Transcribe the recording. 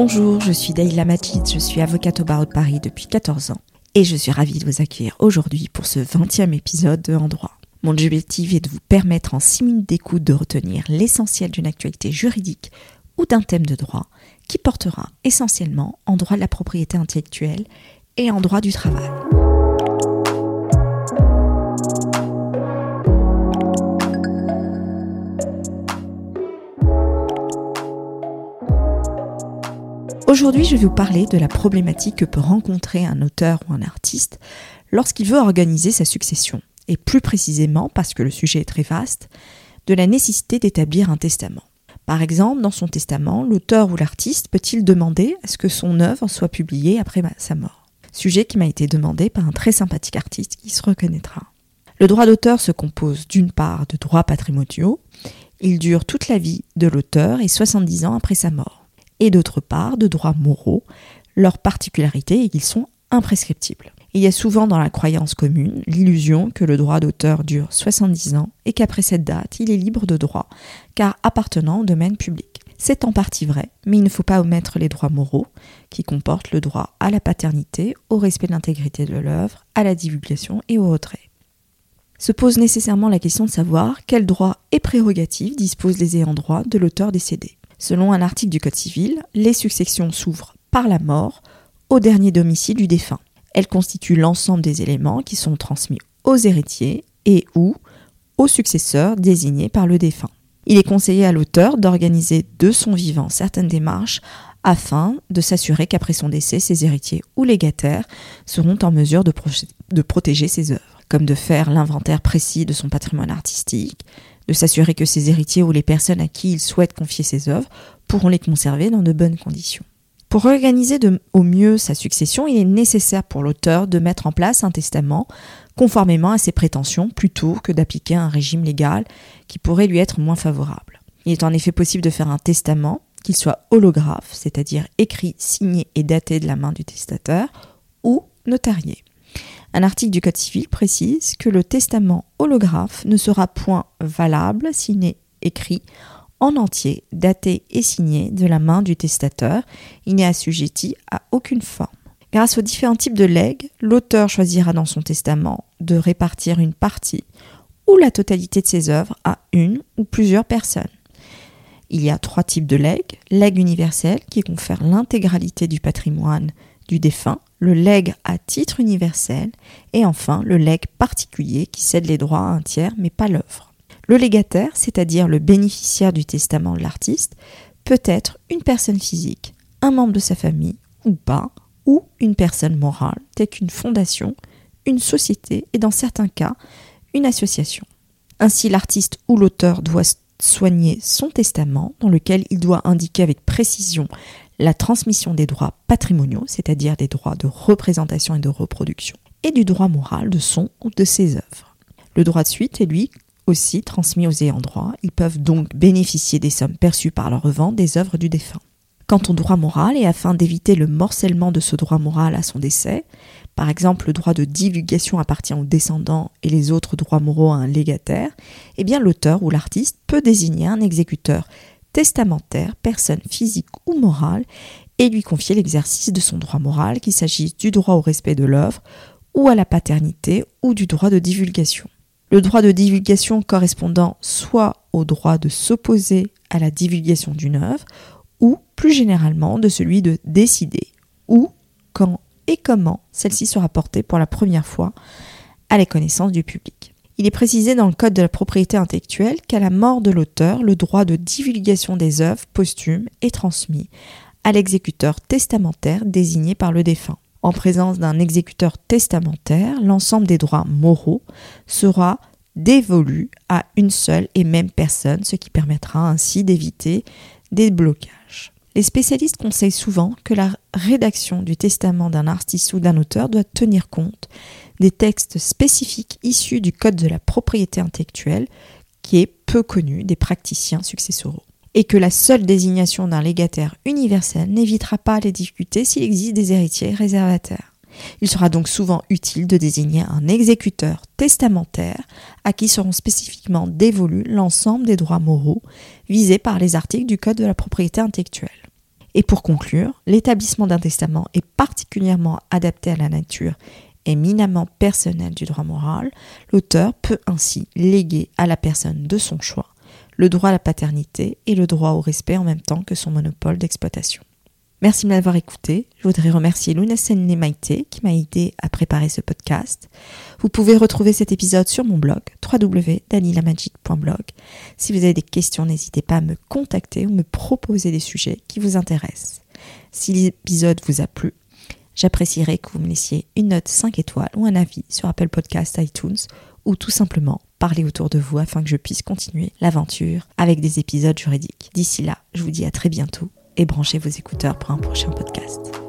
Bonjour, je suis Daïla Majid, je suis avocate au barreau de Paris depuis 14 ans et je suis ravie de vous accueillir aujourd'hui pour ce 20e épisode de En droit. Mon objectif est de vous permettre en 6 minutes d'écoute de retenir l'essentiel d'une actualité juridique ou d'un thème de droit qui portera essentiellement en droit de la propriété intellectuelle et en droit du travail. Aujourd'hui, je vais vous parler de la problématique que peut rencontrer un auteur ou un artiste lorsqu'il veut organiser sa succession, et plus précisément, parce que le sujet est très vaste, de la nécessité d'établir un testament. Par exemple, dans son testament, l'auteur ou l'artiste peut-il demander à ce que son œuvre soit publiée après sa mort? Sujet qui m'a été demandé par un très sympathique artiste qui se reconnaîtra. Le droit d'auteur se compose d'une part de droits patrimoniaux, il dure toute la vie de l'auteur et 70 ans après sa mort et d'autre part de droits moraux. Leur particularité est qu'ils sont imprescriptibles. Il y a souvent dans la croyance commune l'illusion que le droit d'auteur dure 70 ans et qu'après cette date, il est libre de droit, car appartenant au domaine public. C'est en partie vrai, mais il ne faut pas omettre les droits moraux, qui comportent le droit à la paternité, au respect de l'intégrité de l'œuvre, à la divulgation et au retrait. Se pose nécessairement la question de savoir quels droits et prérogatives disposent les ayants droit de l'auteur décédé. Selon un article du Code civil, les successions s'ouvrent par la mort au dernier domicile du défunt. Elles constituent l'ensemble des éléments qui sont transmis aux héritiers et ou aux successeurs désignés par le défunt. Il est conseillé à l'auteur d'organiser de son vivant certaines démarches afin de s'assurer qu'après son décès, ses héritiers ou légataires seront en mesure de, protéger ses œuvres, comme de faire l'inventaire précis de son patrimoine artistique, de s'assurer que ses héritiers ou les personnes à qui il souhaite confier ses œuvres pourront les conserver dans de bonnes conditions. Pour organiser au mieux sa succession, il est nécessaire pour l'auteur de mettre en place un testament conformément à ses prétentions plutôt que d'appliquer un régime légal qui pourrait lui être moins favorable. Il est en effet possible de faire un testament, qu'il soit holographe, c'est-à-dire écrit, signé et daté de la main du testateur, ou notarié. Un article du Code civil précise que le testament holographe ne sera point valable s'il n'est écrit en entier, daté et signé de la main du testateur. Il n'est assujetti à aucune forme. Grâce aux différents types de legs, l'auteur choisira dans son testament de répartir une partie ou la totalité de ses œuvres à une ou plusieurs personnes. Il y a trois types de legs. Legs universel qui confère l'intégralité du patrimoine du défunt, le legs à titre universel et enfin le legs particulier qui cède les droits à un tiers mais pas l'œuvre. Le légataire, c'est-à-dire le bénéficiaire du testament de l'artiste, peut être une personne physique, un membre de sa famille ou pas, ou une personne morale telle qu'une fondation, une société et dans certains cas une association. Ainsi l'artiste ou l'auteur doit soigner son testament dans lequel il doit indiquer avec précision la transmission des droits patrimoniaux, c'est-à-dire des droits de représentation et de reproduction, et du droit moral de son ou de ses œuvres. Le droit de suite est lui aussi transmis aux ayants droit, ils peuvent donc bénéficier des sommes perçues par leur revente des œuvres du défunt. Quant au droit moral, et afin d'éviter le morcellement de ce droit moral à son décès, par exemple le droit de divulgation appartient aux descendants et les autres droits moraux à un légataire, eh bien l'auteur ou l'artiste peut désigner un exécuteur testamentaire, personne physique ou morale, et lui confier l'exercice de son droit moral, qu'il s'agisse du droit au respect de l'œuvre, ou à la paternité, ou du droit de divulgation. Le droit de divulgation correspondant soit au droit de s'opposer à la divulgation d'une œuvre, ou plus généralement de celui de décider où, quand et comment celle-ci sera portée pour la première fois à la connaissance du public. Il est précisé dans le Code de la propriété intellectuelle qu'à la mort de l'auteur, le droit de divulgation des œuvres posthumes est transmis à l'exécuteur testamentaire désigné par le défunt. En présence d'un exécuteur testamentaire, l'ensemble des droits moraux sera dévolu à une seule et même personne, ce qui permettra ainsi d'éviter des blocages. Les spécialistes conseillent souvent que la rédaction du testament d'un artiste ou d'un auteur doit tenir compte des textes spécifiques issus du Code de la propriété intellectuelle qui est peu connu des praticiens successoraux. Et que la seule désignation d'un légataire universel n'évitera pas les difficultés s'il existe des héritiers réservataires. Il sera donc souvent utile de désigner un exécuteur testamentaire à qui seront spécifiquement dévolus l'ensemble des droits moraux visés par les articles du Code de la propriété intellectuelle. Et pour conclure, l'établissement d'un testament est particulièrement adapté à la nature éminemment personnel du droit moral, l'auteur peut ainsi léguer à la personne de son choix le droit à la paternité et le droit au respect en même temps que son monopole d'exploitation. Merci de m'avoir écouté. Je voudrais remercier Luna Maïté qui m'a aidé à préparer ce podcast. Vous pouvez retrouver cet épisode sur mon blog www.danilamajid.blog. Si vous avez des questions, n'hésitez pas à me contacter ou me proposer des sujets qui vous intéressent. Si l'épisode vous a plu, J'apprécierais que vous me laissiez une note 5 étoiles ou un avis sur Apple Podcast, iTunes ou tout simplement parler autour de vous afin que je puisse continuer l'aventure avec des épisodes juridiques. D'ici là, je vous dis à très bientôt et branchez vos écouteurs pour un prochain podcast.